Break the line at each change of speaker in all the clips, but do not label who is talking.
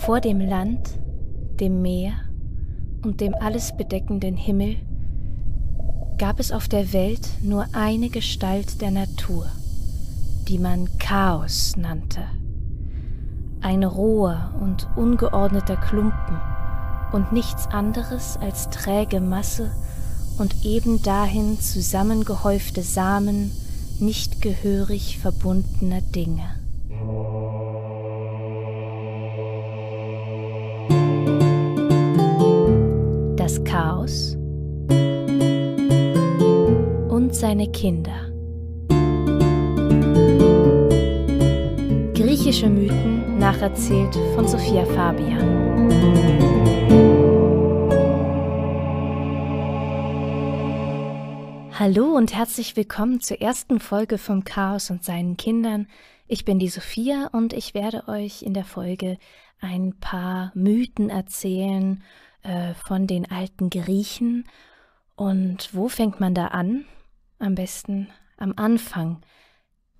Vor dem Land, dem Meer und dem alles bedeckenden Himmel gab es auf der Welt nur eine Gestalt der Natur, die man Chaos nannte. Ein roher und ungeordneter Klumpen und nichts anderes als träge Masse und eben dahin zusammengehäufte Samen nicht gehörig verbundener Dinge. Chaos und seine Kinder. Griechische Mythen nacherzählt von Sophia Fabian. Hallo und herzlich willkommen zur ersten Folge vom Chaos und seinen Kindern. Ich bin die Sophia und ich werde euch in der Folge ein paar Mythen erzählen äh, von den alten Griechen. Und wo fängt man da an? Am besten am Anfang.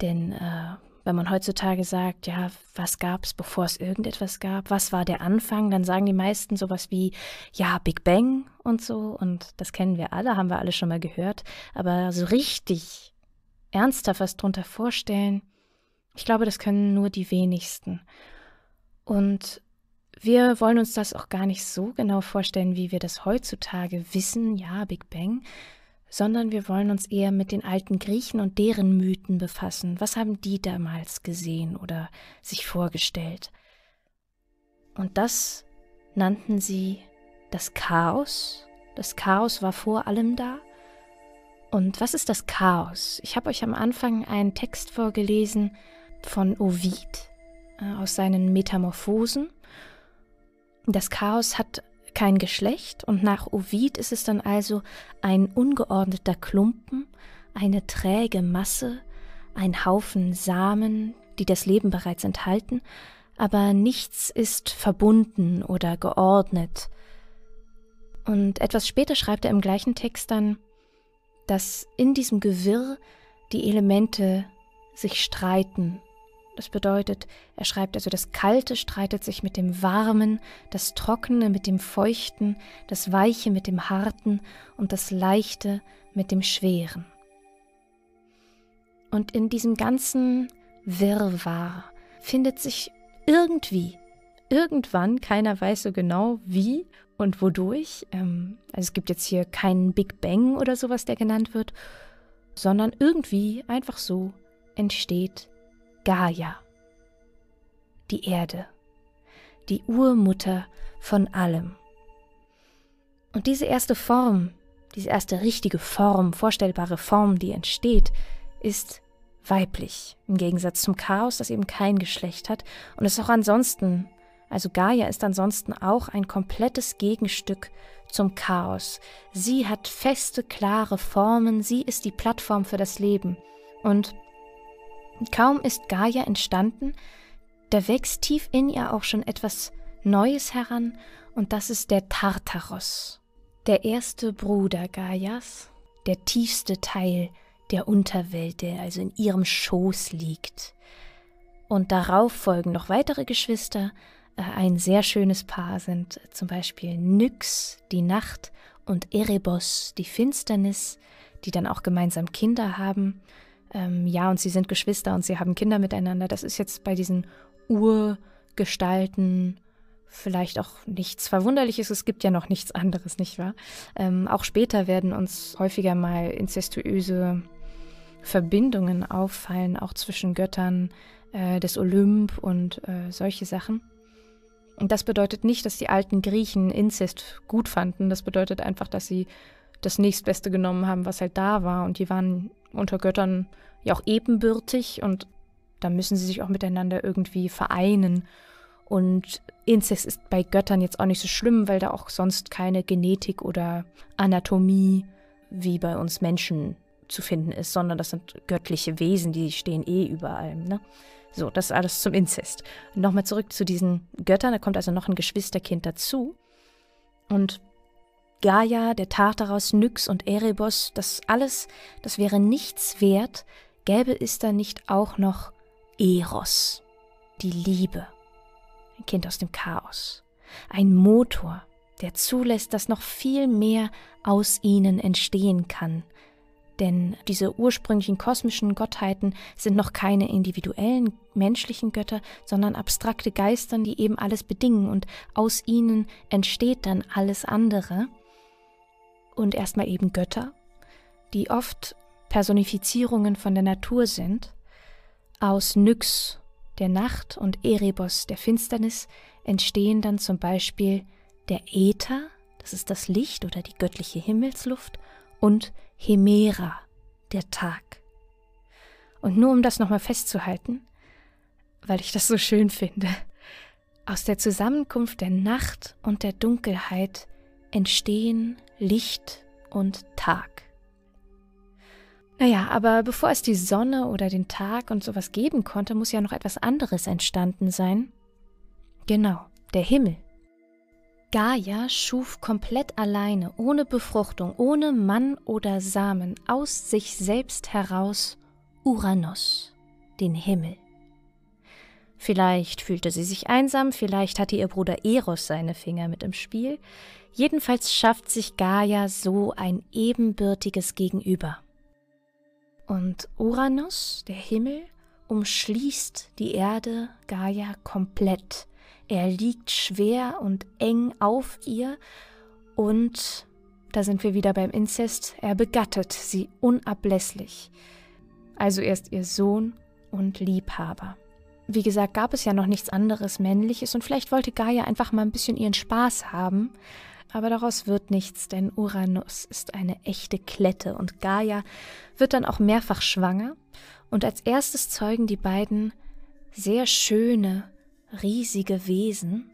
Denn äh, wenn man heutzutage sagt, ja, was gab es, bevor es irgendetwas gab, was war der Anfang, dann sagen die meisten sowas wie, ja, Big Bang und so. Und das kennen wir alle, haben wir alle schon mal gehört. Aber so richtig ernsthaft was drunter vorstellen, ich glaube, das können nur die wenigsten. Und wir wollen uns das auch gar nicht so genau vorstellen, wie wir das heutzutage wissen, ja, Big Bang, sondern wir wollen uns eher mit den alten Griechen und deren Mythen befassen. Was haben die damals gesehen oder sich vorgestellt? Und das nannten sie das Chaos. Das Chaos war vor allem da. Und was ist das Chaos? Ich habe euch am Anfang einen Text vorgelesen von Ovid äh, aus seinen Metamorphosen. Das Chaos hat kein Geschlecht und nach Ovid ist es dann also ein ungeordneter Klumpen, eine träge Masse, ein Haufen Samen, die das Leben bereits enthalten, aber nichts ist verbunden oder geordnet. Und etwas später schreibt er im gleichen Text dann, dass in diesem Gewirr die Elemente sich streiten das bedeutet, er schreibt also, das Kalte streitet sich mit dem Warmen, das Trockene mit dem Feuchten, das Weiche mit dem Harten und das Leichte mit dem Schweren. Und in diesem ganzen Wirrwarr findet sich irgendwie, irgendwann, keiner weiß so genau wie und wodurch, ähm, also es gibt jetzt hier keinen Big Bang oder sowas, der genannt wird, sondern irgendwie einfach so entsteht Gaia, die Erde, die Urmutter von allem. Und diese erste Form, diese erste richtige Form, vorstellbare Form, die entsteht, ist weiblich, im Gegensatz zum Chaos, das eben kein Geschlecht hat und ist auch ansonsten, also Gaia ist ansonsten auch ein komplettes Gegenstück zum Chaos. Sie hat feste, klare Formen, sie ist die Plattform für das Leben. Und Kaum ist Gaia entstanden, da wächst tief in ihr auch schon etwas Neues heran, und das ist der Tartaros, der erste Bruder Gaias, der tiefste Teil der Unterwelt, der also in ihrem Schoß liegt. Und darauf folgen noch weitere Geschwister. Äh, ein sehr schönes Paar sind zum Beispiel Nyx, die Nacht, und Erebos, die Finsternis, die dann auch gemeinsam Kinder haben ähm, ja, und sie sind Geschwister und sie haben Kinder miteinander. Das ist jetzt bei diesen Urgestalten vielleicht auch nichts Verwunderliches. Es gibt ja noch nichts anderes, nicht wahr? Ähm, auch später werden uns häufiger mal incestuöse Verbindungen auffallen, auch zwischen Göttern äh, des Olymp und äh, solche Sachen. Und das bedeutet nicht, dass die alten Griechen Inzest gut fanden. Das bedeutet einfach, dass sie das nächstbeste genommen haben, was halt da war. Und die waren unter Göttern ja auch ebenbürtig und da müssen sie sich auch miteinander irgendwie vereinen. Und Inzest ist bei Göttern jetzt auch nicht so schlimm, weil da auch sonst keine Genetik oder Anatomie wie bei uns Menschen zu finden ist, sondern das sind göttliche Wesen, die stehen eh über allem. Ne? So, das ist alles zum Inzest. Nochmal zurück zu diesen Göttern, da kommt also noch ein Geschwisterkind dazu. Und Gaia, der Tartaros, Nyx und Erebos, das alles, das wäre nichts wert, gäbe es da nicht auch noch Eros, die Liebe. ein Kind aus dem Chaos, ein Motor, der zulässt, dass noch viel mehr aus ihnen entstehen kann. Denn diese ursprünglichen kosmischen Gottheiten sind noch keine individuellen menschlichen Götter, sondern abstrakte Geistern, die eben alles bedingen und aus ihnen entsteht dann alles andere. Und erstmal eben Götter, die oft Personifizierungen von der Natur sind. Aus Nyx, der Nacht, und Erebos, der Finsternis, entstehen dann zum Beispiel der Äther, das ist das Licht oder die göttliche Himmelsluft, und Hemera, der Tag. Und nur um das nochmal festzuhalten, weil ich das so schön finde, aus der Zusammenkunft der Nacht und der Dunkelheit entstehen Licht und Tag. Naja, aber bevor es die Sonne oder den Tag und sowas geben konnte, muss ja noch etwas anderes entstanden sein. Genau, der Himmel. Gaia schuf komplett alleine, ohne Befruchtung, ohne Mann oder Samen, aus sich selbst heraus Uranus, den Himmel. Vielleicht fühlte sie sich einsam, vielleicht hatte ihr Bruder Eros seine Finger mit im Spiel. Jedenfalls schafft sich Gaia so ein ebenbürtiges Gegenüber. Und Uranus, der Himmel, umschließt die Erde Gaia komplett. Er liegt schwer und eng auf ihr und, da sind wir wieder beim Inzest, er begattet sie unablässlich. Also er ist ihr Sohn und Liebhaber. Wie gesagt, gab es ja noch nichts anderes Männliches und vielleicht wollte Gaia einfach mal ein bisschen ihren Spaß haben. Aber daraus wird nichts, denn Uranus ist eine echte Klette und Gaia wird dann auch mehrfach schwanger und als erstes zeugen die beiden sehr schöne, riesige Wesen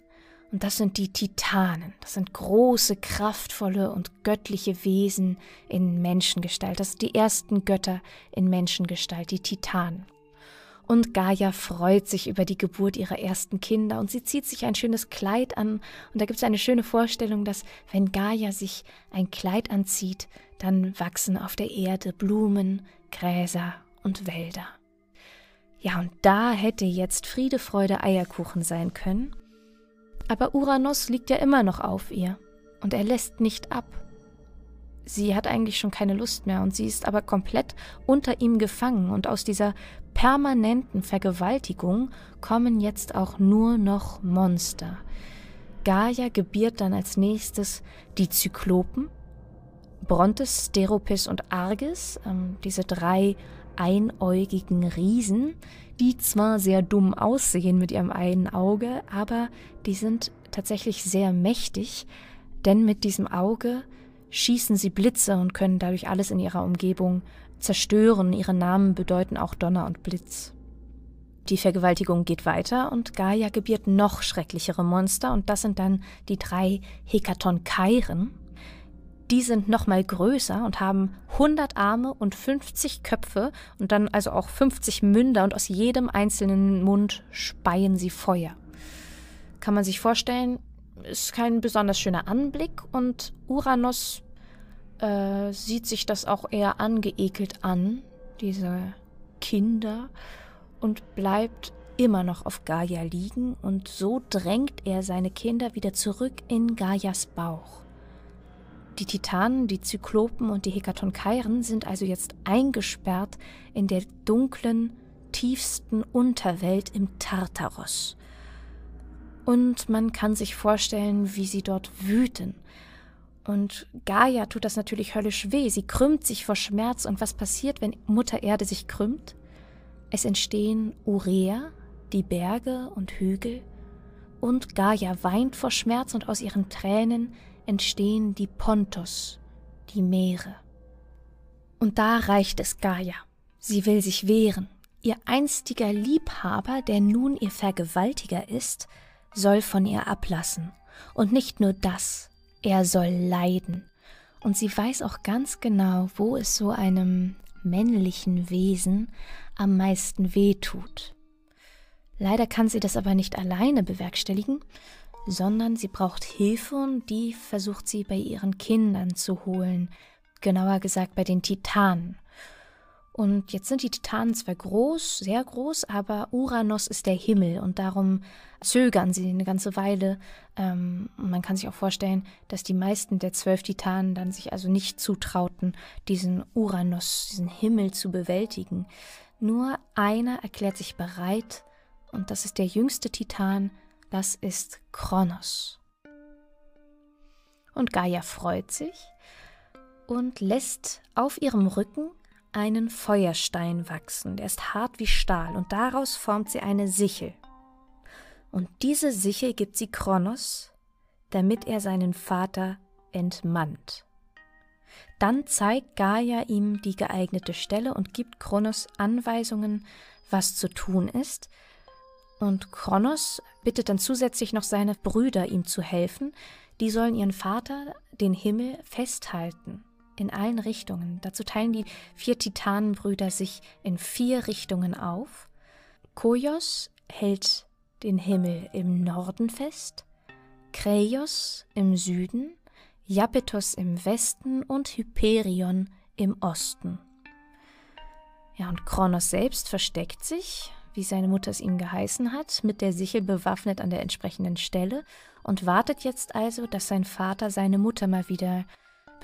und das sind die Titanen. Das sind große, kraftvolle und göttliche Wesen in Menschengestalt. Das sind die ersten Götter in Menschengestalt, die Titanen. Und Gaia freut sich über die Geburt ihrer ersten Kinder und sie zieht sich ein schönes Kleid an. Und da gibt es eine schöne Vorstellung, dass wenn Gaia sich ein Kleid anzieht, dann wachsen auf der Erde Blumen, Gräser und Wälder. Ja, und da hätte jetzt Friede, Freude, Eierkuchen sein können. Aber Uranus liegt ja immer noch auf ihr und er lässt nicht ab. Sie hat eigentlich schon keine Lust mehr und sie ist aber komplett unter ihm gefangen und aus dieser permanenten Vergewaltigung kommen jetzt auch nur noch Monster. Gaia gebiert dann als nächstes die Zyklopen, Brontes, Steropis und Arges, ähm, diese drei einäugigen Riesen, die zwar sehr dumm aussehen mit ihrem einen Auge, aber die sind tatsächlich sehr mächtig, denn mit diesem Auge schießen sie Blitze und können dadurch alles in ihrer Umgebung zerstören. Ihre Namen bedeuten auch Donner und Blitz. Die Vergewaltigung geht weiter und Gaia gebiert noch schrecklichere Monster und das sind dann die drei Hekatonkairen. Die sind noch mal größer und haben 100 Arme und 50 Köpfe und dann also auch 50 Münder und aus jedem einzelnen Mund speien sie Feuer. Kann man sich vorstellen, ist kein besonders schöner Anblick und Uranus äh, sieht sich das auch eher angeekelt an, diese Kinder, und bleibt immer noch auf Gaia liegen und so drängt er seine Kinder wieder zurück in Gaias Bauch. Die Titanen, die Zyklopen und die Hekatonkairen sind also jetzt eingesperrt in der dunklen, tiefsten Unterwelt im Tartaros. Und man kann sich vorstellen, wie sie dort wüten und Gaia tut das natürlich höllisch weh. Sie krümmt sich vor Schmerz. Und was passiert, wenn Mutter Erde sich krümmt? Es entstehen Urea, die Berge und Hügel. Und Gaia weint vor Schmerz und aus ihren Tränen entstehen die Pontos, die Meere. Und da reicht es Gaia. Sie will sich wehren. Ihr einstiger Liebhaber, der nun ihr Vergewaltiger ist, soll von ihr ablassen. Und nicht nur das, er soll leiden. Und sie weiß auch ganz genau, wo es so einem männlichen Wesen am meisten weh tut. Leider kann sie das aber nicht alleine bewerkstelligen, sondern sie braucht Hilfe und die versucht sie bei ihren Kindern zu holen, genauer gesagt bei den Titanen. Und jetzt sind die Titanen zwar groß, sehr groß, aber Uranus ist der Himmel und darum zögern sie eine ganze Weile. Ähm, man kann sich auch vorstellen, dass die meisten der zwölf Titanen dann sich also nicht zutrauten, diesen Uranus, diesen Himmel zu bewältigen. Nur einer erklärt sich bereit, und das ist der jüngste Titan, das ist Kronos. Und Gaia freut sich und lässt auf ihrem Rücken einen Feuerstein wachsen, der ist hart wie Stahl, und daraus formt sie eine Sichel. Und diese Sichel gibt sie Kronos, damit er seinen Vater entmannt. Dann zeigt Gaia ihm die geeignete Stelle und gibt Kronos Anweisungen, was zu tun ist. Und Kronos bittet dann zusätzlich noch seine Brüder, ihm zu helfen. Die sollen ihren Vater, den Himmel, festhalten in allen Richtungen. Dazu teilen die vier Titanenbrüder sich in vier Richtungen auf. Koios hält den Himmel im Norden fest, Kreios im Süden, Japetos im Westen und Hyperion im Osten. Ja, und Kronos selbst versteckt sich, wie seine Mutter es ihm geheißen hat, mit der Sichel bewaffnet an der entsprechenden Stelle und wartet jetzt also, dass sein Vater seine Mutter mal wieder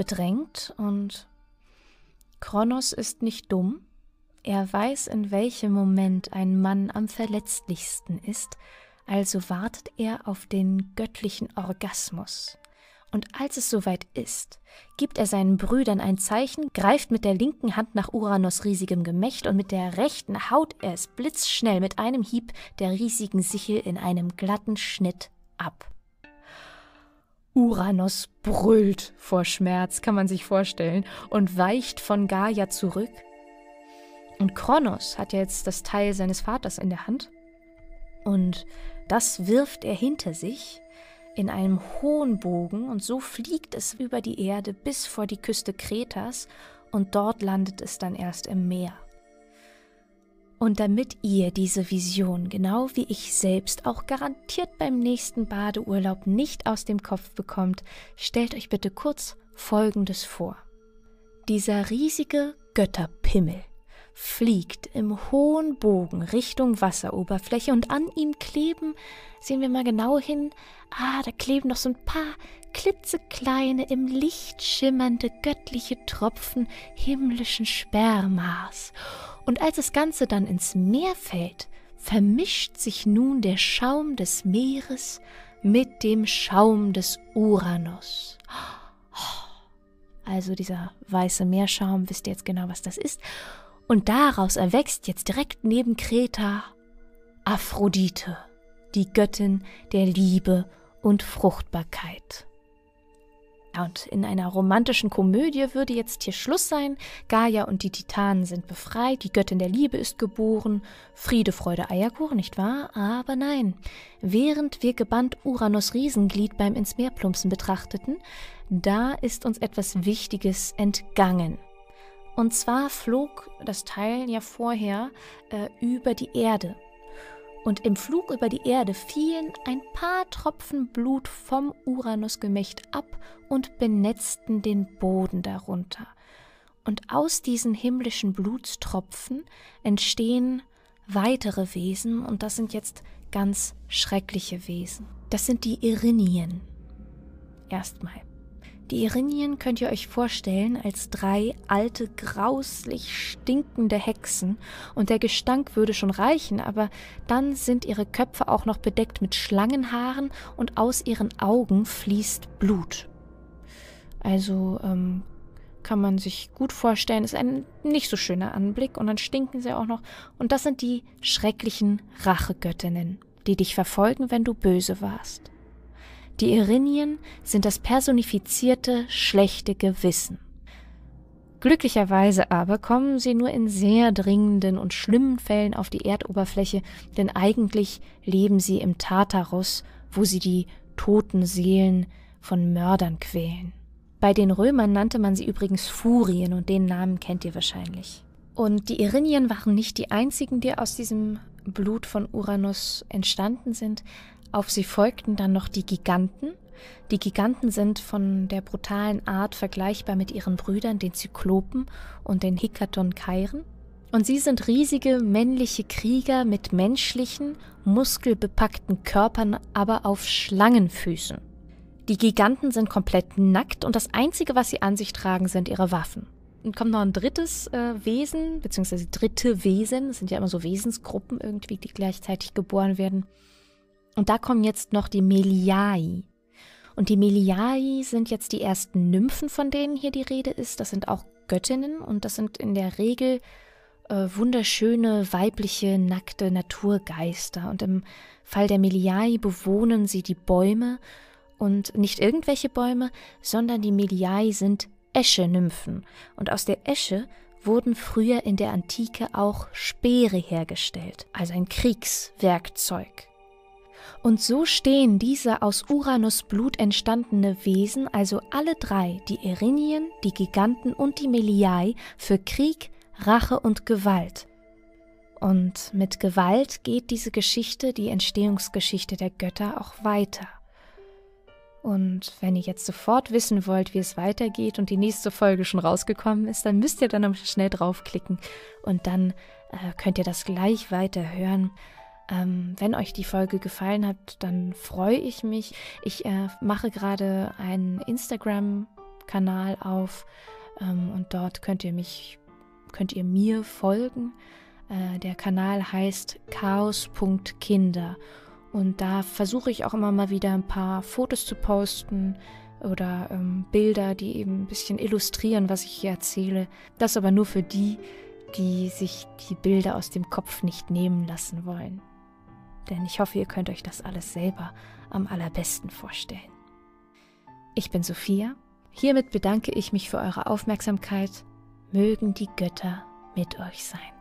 bedrängt und Kronos ist nicht dumm. Er weiß, in welchem Moment ein Mann am verletzlichsten ist, also wartet er auf den göttlichen Orgasmus. Und als es soweit ist, gibt er seinen Brüdern ein Zeichen, greift mit der linken Hand nach Uranus riesigem Gemächt und mit der rechten haut er es blitzschnell mit einem Hieb der riesigen Sichel in einem glatten Schnitt ab. Uranus brüllt vor Schmerz, kann man sich vorstellen, und weicht von Gaia zurück. Und Kronos hat jetzt das Teil seines Vaters in der Hand. Und das wirft er hinter sich in einem hohen Bogen und so fliegt es über die Erde bis vor die Küste Kretas und dort landet es dann erst im Meer. Und damit ihr diese Vision, genau wie ich selbst, auch garantiert beim nächsten Badeurlaub nicht aus dem Kopf bekommt, stellt euch bitte kurz Folgendes vor. Dieser riesige Götterpimmel fliegt im hohen Bogen Richtung Wasseroberfläche und an ihm kleben, sehen wir mal genau hin, ah, da kleben noch so ein paar klitzekleine, im Licht schimmernde göttliche Tropfen himmlischen Spermas. Und als das Ganze dann ins Meer fällt, vermischt sich nun der Schaum des Meeres mit dem Schaum des Uranus. Also dieser weiße Meerschaum, wisst ihr jetzt genau, was das ist. Und daraus erwächst jetzt direkt neben Kreta Aphrodite, die Göttin der Liebe und Fruchtbarkeit. Und in einer romantischen Komödie würde jetzt hier Schluss sein. Gaia und die Titanen sind befreit, die Göttin der Liebe ist geboren. Friede, Freude, Eierkuchen, nicht wahr? Aber nein. Während wir gebannt Uranus Riesenglied beim ins Meer plumpsen betrachteten, da ist uns etwas Wichtiges entgangen. Und zwar flog das Teil ja vorher äh, über die Erde und im Flug über die Erde fielen ein paar Tropfen Blut vom Uranusgemächt ab und benetzten den Boden darunter. Und aus diesen himmlischen Blutstropfen entstehen weitere Wesen, und das sind jetzt ganz schreckliche Wesen. Das sind die Irinien. Erstmal. Die Irinien könnt ihr euch vorstellen als drei alte, grauslich stinkende Hexen, und der Gestank würde schon reichen, aber dann sind ihre Köpfe auch noch bedeckt mit Schlangenhaaren und aus ihren Augen fließt Blut. Also ähm, kann man sich gut vorstellen, ist ein nicht so schöner Anblick und dann stinken sie auch noch. Und das sind die schrecklichen Rachegöttinnen, die dich verfolgen, wenn du böse warst. Die Irinien sind das personifizierte schlechte Gewissen. Glücklicherweise aber kommen sie nur in sehr dringenden und schlimmen Fällen auf die Erdoberfläche, denn eigentlich leben sie im Tartarus, wo sie die toten Seelen von Mördern quälen. Bei den Römern nannte man sie übrigens Furien und den Namen kennt ihr wahrscheinlich. Und die Irinien waren nicht die einzigen, die aus diesem Blut von Uranus entstanden sind. Auf sie folgten dann noch die Giganten. Die Giganten sind von der brutalen Art vergleichbar mit ihren Brüdern, den Zyklopen und den Hikaton-Kairen. Und sie sind riesige männliche Krieger mit menschlichen, muskelbepackten Körpern, aber auf Schlangenfüßen. Die Giganten sind komplett nackt und das Einzige, was sie an sich tragen, sind ihre Waffen. Dann kommt noch ein drittes äh, Wesen, beziehungsweise dritte Wesen. Das sind ja immer so Wesensgruppen irgendwie, die gleichzeitig geboren werden. Und da kommen jetzt noch die Meliai. Und die Meliai sind jetzt die ersten Nymphen, von denen hier die Rede ist. Das sind auch Göttinnen und das sind in der Regel äh, wunderschöne, weibliche, nackte Naturgeister. Und im Fall der Meliai bewohnen sie die Bäume und nicht irgendwelche Bäume, sondern die Meliai sind Esche-Nymphen. Und aus der Esche wurden früher in der Antike auch Speere hergestellt, also ein Kriegswerkzeug. Und so stehen diese aus Uranus Blut entstandene Wesen, also alle drei, die Erinien, die Giganten und die Meliai, für Krieg, Rache und Gewalt. Und mit Gewalt geht diese Geschichte, die Entstehungsgeschichte der Götter, auch weiter. Und wenn ihr jetzt sofort wissen wollt, wie es weitergeht und die nächste Folge schon rausgekommen ist, dann müsst ihr dann schnell draufklicken und dann äh, könnt ihr das gleich weiter hören. Ähm, wenn euch die Folge gefallen hat, dann freue ich mich. Ich äh, mache gerade einen Instagram-Kanal auf ähm, und dort könnt ihr mich, könnt ihr mir folgen. Äh, der Kanal heißt chaos.kinder und da versuche ich auch immer mal wieder ein paar Fotos zu posten oder ähm, Bilder, die eben ein bisschen illustrieren, was ich hier erzähle. Das aber nur für die, die sich die Bilder aus dem Kopf nicht nehmen lassen wollen. Denn ich hoffe, ihr könnt euch das alles selber am allerbesten vorstellen. Ich bin Sophia. Hiermit bedanke ich mich für eure Aufmerksamkeit. Mögen die Götter mit euch sein.